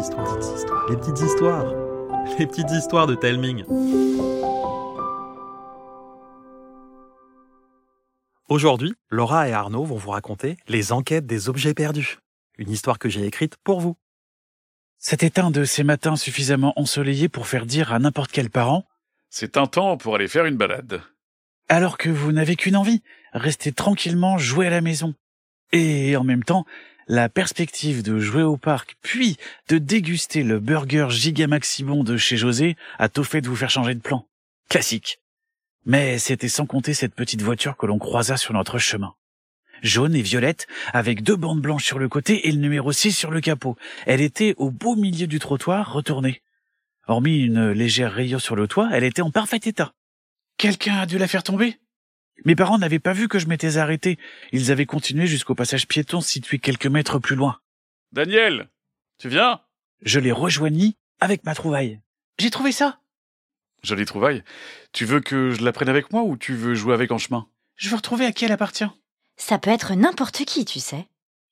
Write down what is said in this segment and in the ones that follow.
histoires, les petites histoires, les petites histoires de Telming. Aujourd'hui, Laura et Arnaud vont vous raconter Les enquêtes des objets perdus, une histoire que j'ai écrite pour vous. C'était un de ces matins suffisamment ensoleillés pour faire dire à n'importe quel parent C'est un temps pour aller faire une balade. alors que vous n'avez qu'une envie, rester tranquillement jouer à la maison. Et en même temps, la perspective de jouer au parc, puis de déguster le burger giga maximum de chez José a tout fait de vous faire changer de plan. Classique. Mais c'était sans compter cette petite voiture que l'on croisa sur notre chemin. Jaune et violette, avec deux bandes blanches sur le côté et le numéro 6 sur le capot. Elle était au beau milieu du trottoir, retournée. Hormis une légère rayure sur le toit, elle était en parfait état. Quelqu'un a dû la faire tomber? Mes parents n'avaient pas vu que je m'étais arrêté. Ils avaient continué jusqu'au passage piéton situé quelques mètres plus loin. Daniel, tu viens? Je les rejoignis avec ma trouvaille. J'ai trouvé ça. Jolie trouvaille. Tu veux que je la prenne avec moi ou tu veux jouer avec en chemin? Je veux retrouver à qui elle appartient. Ça peut être n'importe qui, tu sais.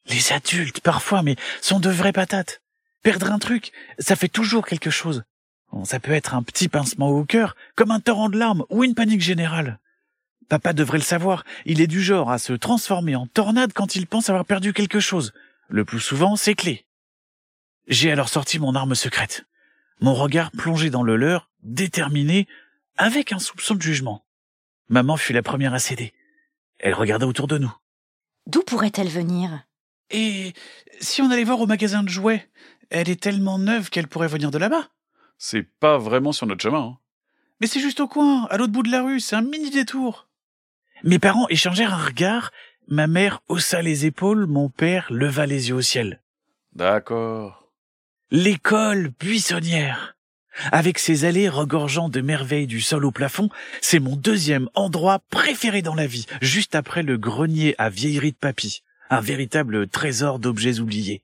Les adultes, parfois, mais sont de vraies patates. Perdre un truc, ça fait toujours quelque chose. Bon, ça peut être un petit pincement au cœur, comme un torrent de larmes ou une panique générale. Papa devrait le savoir, il est du genre à se transformer en tornade quand il pense avoir perdu quelque chose. Le plus souvent, ses clés. J'ai alors sorti mon arme secrète. Mon regard plongé dans le leur, déterminé, avec un soupçon de jugement. Maman fut la première à céder. Elle regarda autour de nous. D'où pourrait-elle venir? Et si on allait voir au magasin de jouets, elle est tellement neuve qu'elle pourrait venir de là-bas. C'est pas vraiment sur notre chemin. hein. Mais c'est juste au coin, à l'autre bout de la rue, c'est un mini détour. Mes parents échangèrent un regard, ma mère haussa les épaules, mon père leva les yeux au ciel. D'accord. L'école buissonnière. Avec ses allées regorgeant de merveilles du sol au plafond, c'est mon deuxième endroit préféré dans la vie, juste après le grenier à vieillerie de papy, un véritable trésor d'objets oubliés.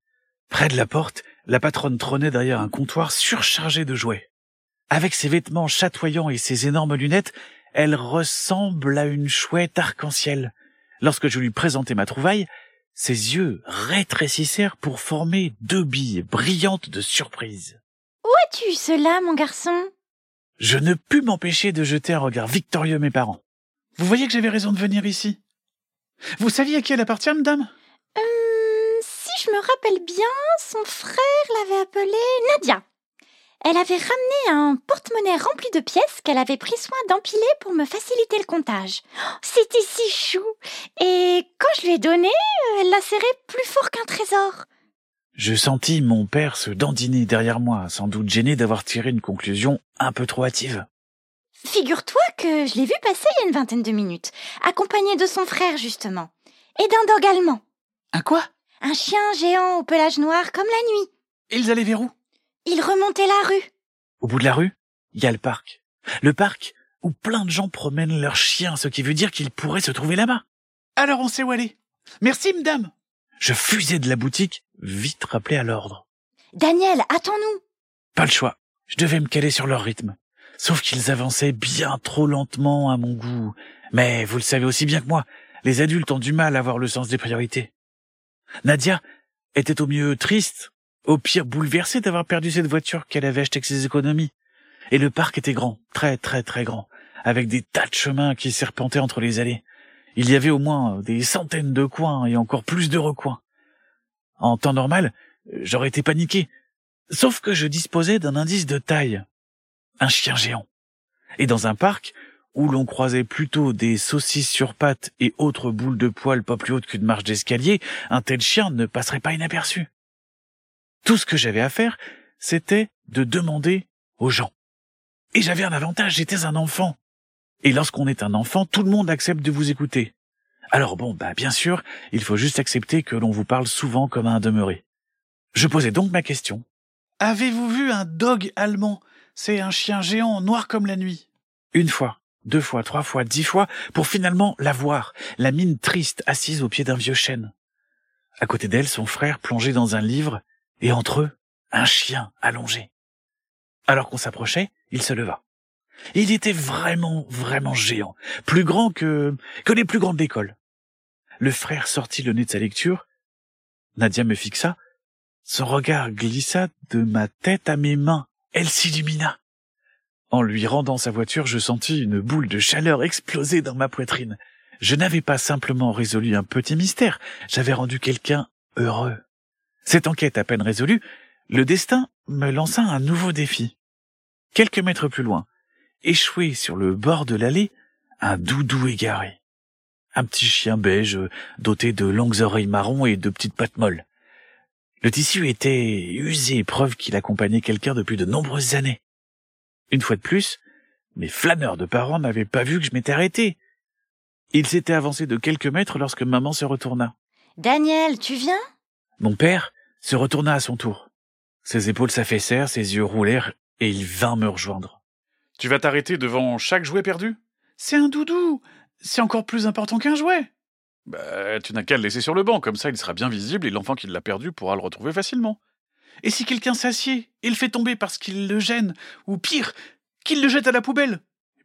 Près de la porte, la patronne trônait derrière un comptoir surchargé de jouets. Avec ses vêtements chatoyants et ses énormes lunettes, elle ressemble à une chouette arc-en-ciel. Lorsque je lui présentai ma trouvaille, ses yeux rétrécissèrent pour former deux billes brillantes de surprise. As-tu cela, mon garçon? Je ne pus m'empêcher de jeter un regard victorieux à mes parents. Vous voyez que j'avais raison de venir ici. Vous saviez à qui elle appartient, madame? Hum, Si je me rappelle bien, son frère l'avait appelée Nadia. Elle avait ramené un porte-monnaie rempli de pièces qu'elle avait pris soin d'empiler pour me faciliter le comptage. Oh, C'était si chou. Et quand je lui ai donné, elle l'a serré plus fort qu'un trésor. Je sentis mon père se dandiner derrière moi, sans doute gêné d'avoir tiré une conclusion un peu trop hâtive. Figure-toi que je l'ai vu passer il y a une vingtaine de minutes, accompagné de son frère justement, et d'un dog allemand. Un quoi? Un chien géant au pelage noir comme la nuit. Ils allaient vers où? Il remontait la rue. Au bout de la rue, il y a le parc. Le parc où plein de gens promènent leurs chiens, ce qui veut dire qu'ils pourraient se trouver là-bas. Alors on sait où aller. Merci, madame. Je fusais de la boutique, vite rappelé à l'ordre. Daniel, attends-nous. Pas le choix. Je devais me caler sur leur rythme. Sauf qu'ils avançaient bien trop lentement à mon goût. Mais vous le savez aussi bien que moi, les adultes ont du mal à avoir le sens des priorités. Nadia était au mieux triste, au pire bouleversée d'avoir perdu cette voiture qu'elle avait achetée avec ses économies. Et le parc était grand, très très très grand, avec des tas de chemins qui serpentaient entre les allées. Il y avait au moins des centaines de coins et encore plus de recoins. En temps normal, j'aurais été paniqué. Sauf que je disposais d'un indice de taille. Un chien géant. Et dans un parc où l'on croisait plutôt des saucisses sur pattes et autres boules de poils pas plus hautes qu'une marche d'escalier, un tel chien ne passerait pas inaperçu. Tout ce que j'avais à faire, c'était de demander aux gens. Et j'avais un avantage, j'étais un enfant. Et lorsqu'on est un enfant, tout le monde accepte de vous écouter. Alors bon, bah bien sûr, il faut juste accepter que l'on vous parle souvent comme à un demeuré. Je posais donc ma question. Avez-vous vu un dog allemand? C'est un chien géant noir comme la nuit. Une fois, deux fois, trois fois, dix fois, pour finalement la voir, la mine triste assise au pied d'un vieux chêne. À côté d'elle, son frère plongé dans un livre, et entre eux, un chien allongé. Alors qu'on s'approchait, il se leva. Il était vraiment, vraiment géant, plus grand que, que les plus grands de. Le frère sortit le nez de sa lecture. Nadia me fixa. Son regard glissa de ma tête à mes mains. Elle s'illumina. En lui rendant sa voiture, je sentis une boule de chaleur exploser dans ma poitrine. Je n'avais pas simplement résolu un petit mystère, j'avais rendu quelqu'un heureux. Cette enquête à peine résolue, le destin me lança un nouveau défi. Quelques mètres plus loin, échoué sur le bord de l'allée, un doudou égaré. Un petit chien beige doté de longues oreilles marron et de petites pattes molles. Le tissu était usé, preuve qu'il accompagnait quelqu'un depuis de nombreuses années. Une fois de plus, mes flâneurs de parents n'avaient pas vu que je m'étais arrêté. Ils s'étaient avancés de quelques mètres lorsque maman se retourna. Daniel, tu viens? Mon père se retourna à son tour. Ses épaules s'affaissèrent, ses yeux roulèrent, et il vint me rejoindre. Tu vas t'arrêter devant chaque jouet perdu? C'est un doudou C'est encore plus important qu'un jouet Bah, tu n'as qu'à le laisser sur le banc, comme ça il sera bien visible et l'enfant qui l'a perdu pourra le retrouver facilement. Et si quelqu'un s'assied et le fait tomber parce qu'il le gêne, ou pire, qu'il le jette à la poubelle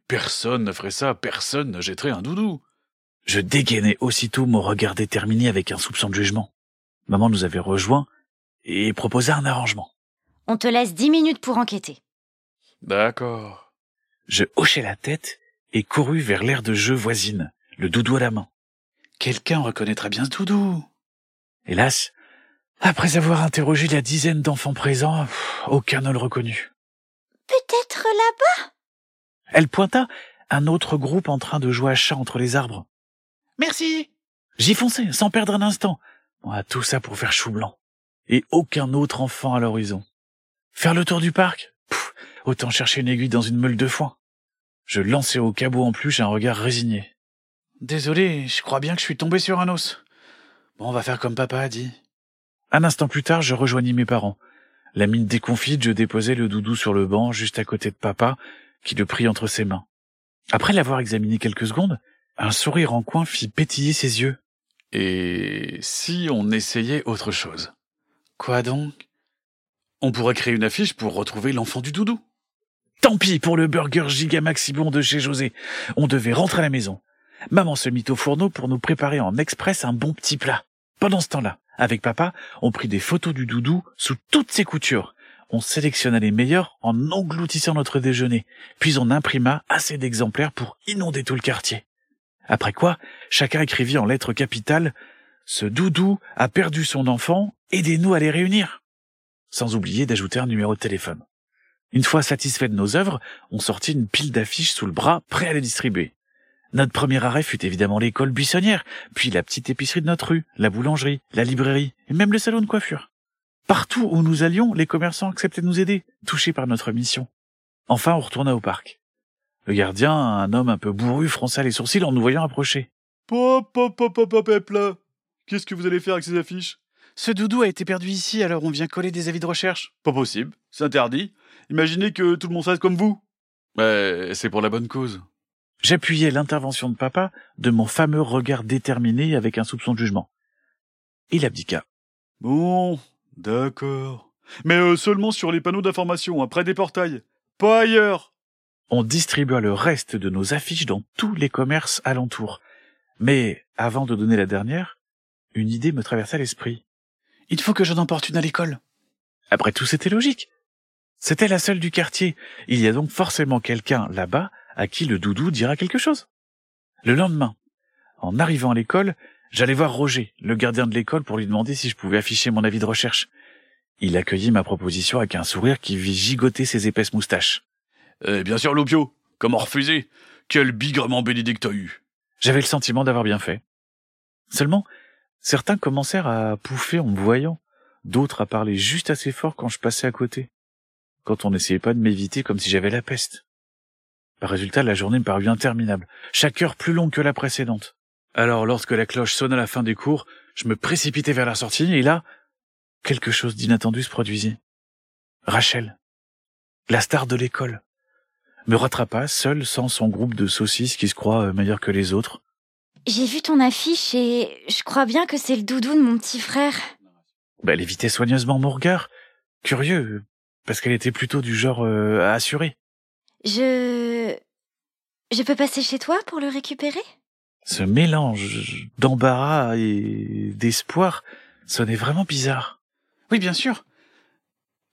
Personne ne ferait ça, personne ne jetterait un doudou. Je dégainai aussitôt mon regard déterminé avec un soupçon de jugement. Maman nous avait rejoints et proposa un arrangement. On te laisse dix minutes pour enquêter. D'accord. Je hochai la tête et courus vers l'aire de jeu voisine, le doudou à la main. Quelqu'un reconnaîtra bien ce doudou. Hélas, après avoir interrogé la dizaine d'enfants présents, aucun ne le reconnut. Peut-être là-bas? Elle pointa un autre groupe en train de jouer à chat entre les arbres. Merci J'y fonçai, sans perdre un instant. Bon, tout ça pour faire chou blanc. Et aucun autre enfant à l'horizon. Faire le tour du parc? Pff, Autant chercher une aiguille dans une meule de foin. Je lançai au cabot en plus un regard résigné. Désolé, je crois bien que je suis tombé sur un os. Bon, on va faire comme papa a dit. Un instant plus tard, je rejoignis mes parents. La mine déconfite, je déposai le doudou sur le banc juste à côté de papa, qui le prit entre ses mains. Après l'avoir examiné quelques secondes, un sourire en coin fit pétiller ses yeux. Et si on essayait autre chose? Quoi donc? On pourrait créer une affiche pour retrouver l'enfant du doudou. Tant pis pour le burger giga maximum de chez José. On devait rentrer à la maison. Maman se mit au fourneau pour nous préparer en express un bon petit plat. Pendant ce temps-là, avec papa, on prit des photos du doudou sous toutes ses coutures. On sélectionna les meilleurs en engloutissant notre déjeuner, puis on imprima assez d'exemplaires pour inonder tout le quartier. Après quoi, chacun écrivit en lettres capitales Ce doudou a perdu son enfant, aidez-nous à les réunir. Sans oublier d'ajouter un numéro de téléphone. Une fois satisfait de nos œuvres, on sortit une pile d'affiches sous le bras, prêt à les distribuer. Notre premier arrêt fut évidemment l'école buissonnière, puis la petite épicerie de notre rue, la boulangerie, la librairie, et même le salon de coiffure. Partout où nous allions, les commerçants acceptaient de nous aider, touchés par notre mission. Enfin, on retourna au parc. Le gardien, un homme un peu bourru, fronça les sourcils en nous voyant approcher. Pop, pop, pop, pop, pop, pop, là. Qu'est-ce que vous allez faire avec ces affiches? Ce doudou a été perdu ici, alors on vient coller des avis de recherche. Pas possible, c'est interdit. Imaginez que tout le monde fasse comme vous. Mais c'est pour la bonne cause. J'appuyais l'intervention de papa de mon fameux regard déterminé avec un soupçon de jugement. Il abdiqua. Bon, d'accord. Mais euh, seulement sur les panneaux d'information, près des portails. Pas ailleurs. On distribua le reste de nos affiches dans tous les commerces alentours. Mais, avant de donner la dernière, une idée me traversa l'esprit. Il faut que j'en emporte une à l'école. Après tout, c'était logique. C'était la seule du quartier. Il y a donc forcément quelqu'un là-bas à qui le doudou dira quelque chose. Le lendemain, en arrivant à l'école, j'allais voir Roger, le gardien de l'école, pour lui demander si je pouvais afficher mon avis de recherche. Il accueillit ma proposition avec un sourire qui vit gigoter ses épaisses moustaches. Eh bien sûr, Lopio. Comment refuser? Quel bigrement bénédicte t'as eu J'avais le sentiment d'avoir bien fait. Seulement, certains commencèrent à pouffer en me voyant, d'autres à parler juste assez fort quand je passais à côté, quand on n'essayait pas de m'éviter comme si j'avais la peste. Par résultat, la journée me parut interminable, chaque heure plus longue que la précédente. Alors, lorsque la cloche sonna la fin des cours, je me précipitai vers la sortie, et là, quelque chose d'inattendu se produisit. Rachel, la star de l'école, me rattrapa, seule, sans son groupe de saucisses qui se croient meilleurs que les autres. J'ai vu ton affiche et je crois bien que c'est le doudou de mon petit frère. Bah, elle évitait soigneusement mon regard. Curieux, parce qu'elle était plutôt du genre euh, à assurer. Je... Je peux passer chez toi pour le récupérer? Ce mélange d'embarras et d'espoir sonnait vraiment bizarre. Oui, bien sûr.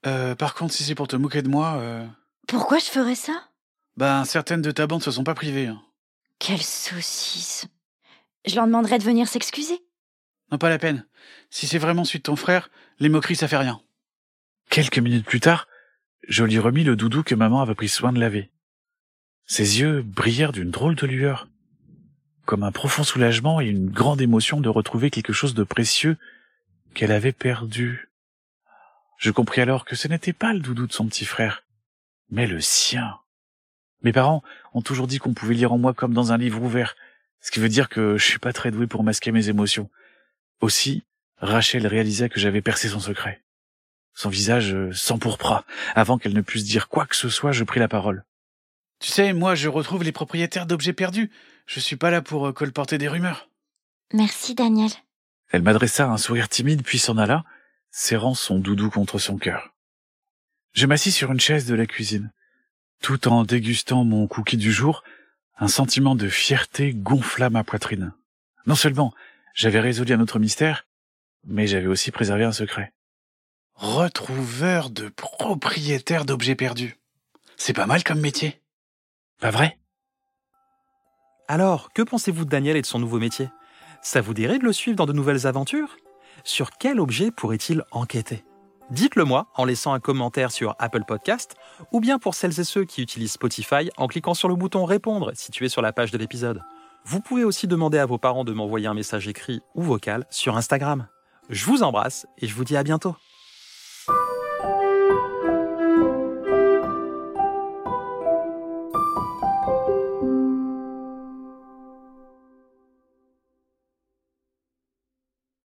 Euh, par contre, si c'est pour te moquer de moi, euh, Pourquoi je ferais ça? Ben certaines de ta bande se sont pas privées. hein. Quelle saucisse. Je leur demanderai de venir s'excuser. Non, pas la peine. Si c'est vraiment suite de ton frère, les moqueries, ça fait rien. Quelques minutes plus tard, je lui remis le doudou que maman avait pris soin de laver. Ses yeux brillèrent d'une drôle de lueur, comme un profond soulagement et une grande émotion de retrouver quelque chose de précieux qu'elle avait perdu. Je compris alors que ce n'était pas le doudou de son petit frère, mais le sien. Mes parents ont toujours dit qu'on pouvait lire en moi comme dans un livre ouvert, ce qui veut dire que je suis pas très doué pour masquer mes émotions. Aussi, Rachel réalisa que j'avais percé son secret. Son visage euh, s'empourpra. Avant qu'elle ne puisse dire quoi que ce soit, je pris la parole. Tu sais, moi, je retrouve les propriétaires d'objets perdus. Je suis pas là pour euh, colporter des rumeurs. Merci, Daniel. Elle m'adressa un sourire timide puis s'en alla, serrant son doudou contre son cœur. Je m'assis sur une chaise de la cuisine. Tout en dégustant mon cookie du jour, un sentiment de fierté gonfla ma poitrine. Non seulement j'avais résolu un autre mystère, mais j'avais aussi préservé un secret. Retrouveur de propriétaire d'objets perdus. C'est pas mal comme métier. Pas vrai? Alors, que pensez-vous de Daniel et de son nouveau métier? Ça vous dirait de le suivre dans de nouvelles aventures? Sur quel objet pourrait-il enquêter? Dites-le moi en laissant un commentaire sur Apple Podcast ou bien pour celles et ceux qui utilisent Spotify en cliquant sur le bouton répondre situé sur la page de l'épisode. Vous pouvez aussi demander à vos parents de m'envoyer un message écrit ou vocal sur Instagram. Je vous embrasse et je vous dis à bientôt.